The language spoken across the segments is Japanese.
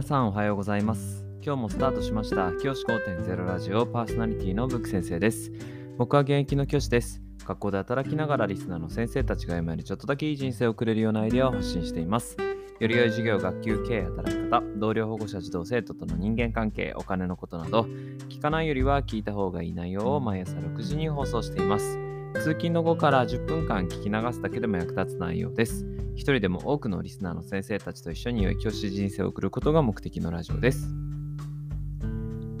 皆さんおはようございます。今日もスタートしました。教師5.0ラジオパーソナリティのブック先生です。僕は現役の教師です。学校で働きながらリスナーの先生たちが今よりちょっとだけいい人生を送れるようなアイデアを発信しています。より良い授業、学級経営、働き方、同僚保護者、児童生徒との人間関係、お金のことなど、聞かないよりは聞いた方がいい内容を毎朝6時に放送しています。通勤の後から10分間聞き流すだけでも役立つ内容です。一人でも多くのリスナーの先生たちと一緒に良い教師人生を送ることが目的のラジオです。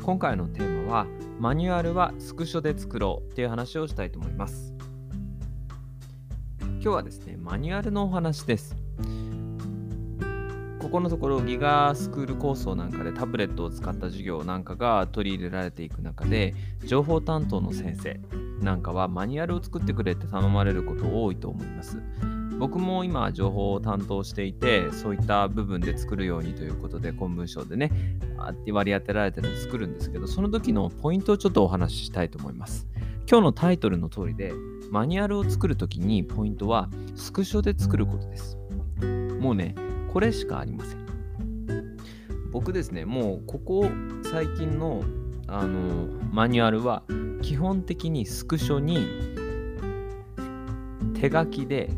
今回のテーマは、マニュアルはスクショで作ろうっていう話をしたいと思います。今日はですね、マニュアルのお話です。ここのところギガスクール構想なんかでタブレットを使った授業なんかが取り入れられていく中で情報担当の先生なんかはマニュアルを作ってくれって頼まれること多いと思います。僕も今情報を担当していてそういった部分で作るようにということで公文書でね割り当てられてるので作るんですけどその時のポイントをちょっとお話ししたいと思います。今日のタイトルの通りでマニュアルを作る時にポイントはスクショで作ることです。もうねこれしかありません。僕ですね、もうここ最近のあのマニュアルは基本的にスクショに手書きで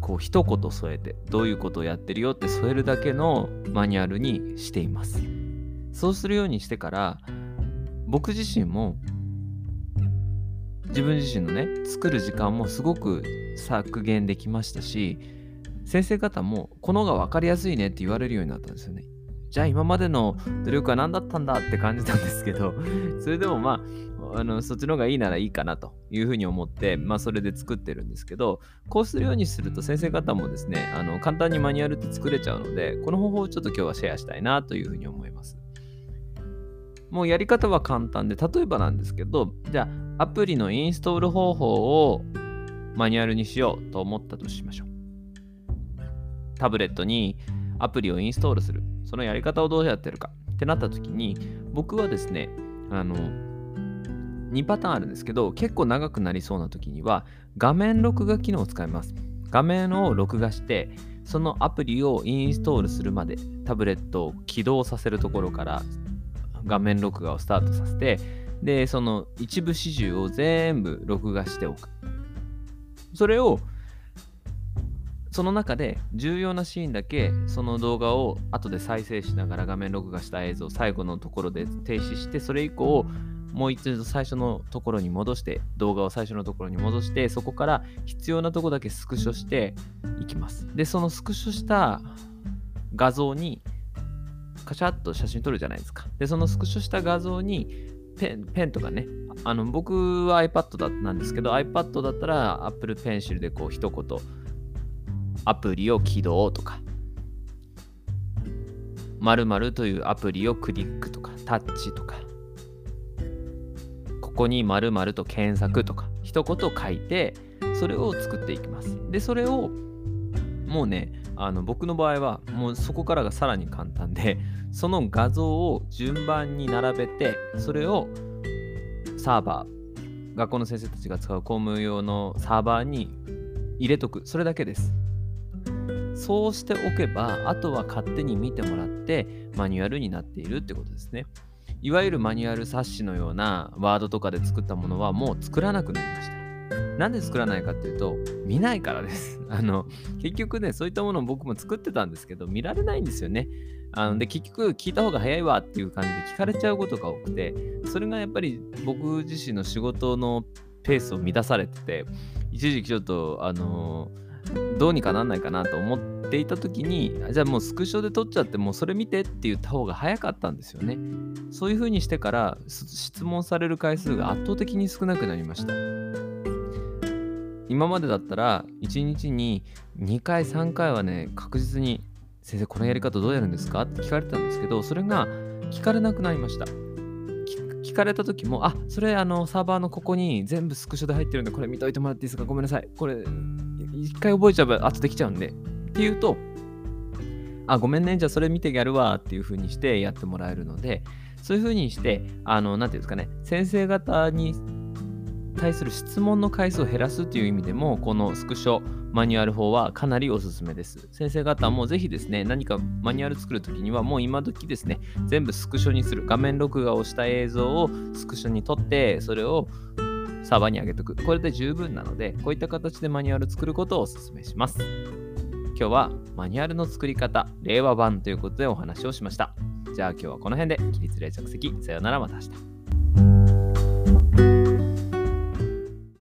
こう一言添えてどういうことをやってるよって添えるだけのマニュアルにしています。そうするようにしてから僕自身も自分自身のね作る時間もすごく削減できましたし先生方もこの方が分かりやすいねって言われるようになったんですよね。じゃあ今までの努力は何だったんだって感じたんですけど、それでもまあ、あのそっちの方がいいならいいかなというふうに思って、まあそれで作ってるんですけど、こうするようにすると先生方もですね、あの簡単にマニュアルって作れちゃうので、この方法をちょっと今日はシェアしたいなというふうに思います。もうやり方は簡単で、例えばなんですけど、じゃあアプリのインストール方法をマニュアルにしようと思ったとしましょう。タブレットにアプリをインストールする。そのやり方をどうやってるかってなった時に、僕はですね、あの、2パターンあるんですけど、結構長くなりそうな時には、画面録画機能を使います。画面を録画して、そのアプリをインストールするまで、タブレットを起動させるところから画面録画をスタートさせて、で、その一部始終を全部録画しておく。それをその中で重要なシーンだけその動画を後で再生しながら画面録画した映像最後のところで停止してそれ以降もう一度最初のところに戻して動画を最初のところに戻してそこから必要なとこだけスクショしていきます。でそのスクショした画像にカシャッと写真撮るじゃないですか。でそのスクショした画像にペンペンとかねあの僕は iPad だなんですけど iPad だったら Apple Pencil でこう一言アプリを起動とか、〇〇というアプリをクリックとか、タッチとか、ここに〇〇と検索とか、一言書いて、それを作っていきます。で、それを、もうね、あの僕の場合は、もうそこからがさらに簡単で、その画像を順番に並べて、それをサーバー、学校の先生たちが使う公務用のサーバーに入れとく。それだけです。そうしておけば、あとは勝手に見てもらってマニュアルになっているってことですね。いわゆるマニュアル冊子のようなワードとかで作ったものはもう作らなくなりました。なんで作らないかっていうと、見ないからです。あの、結局ね、そういったものを僕も作ってたんですけど、見られないんですよね。あので、結局聞いた方が早いわっていう感じで聞かれちゃうことが多くて、それがやっぱり僕自身の仕事のペースを乱されてて、一時期ちょっと、あのーどうにかなんないかなと思っていた時にじゃあもうスクショで撮っちゃってもうそれ見てって言った方が早かったんですよね。そういう風にしてから質問される回数が圧倒的に少なくなりました。今までだったら1日に2回3回はね確実に先生このやり方どうやるんですか？って聞かれてたんですけどそれが聞かれなくなりました。聞かれた時も、あ、それあのサーバーのここに全部スクショで入ってるんで、これ見といてもらっていいですか？ごめんなさい。これ一回覚えちゃえば後できちゃうんで。っていうと、あ、ごめんね、じゃあそれ見てやるわっていう風にしてやってもらえるので、そういう風にして、あの、なんていうんですかね、先生方に対する質問の回数を減らすという意味でも、このスクショマニュアル法はかなりおすすめです。先生方もぜひですね、何かマニュアル作るときには、もう今時ですね、全部スクショにする。画面録画をした映像をスクショに撮って、それをサーバーに上げとく。これで十分なので、こういった形でマニュアル作ることをお勧めします。今日はマニュアルの作り方、令和版ということでお話をしました。じゃあ今日はこの辺で、起立例着席、さよならまた明日。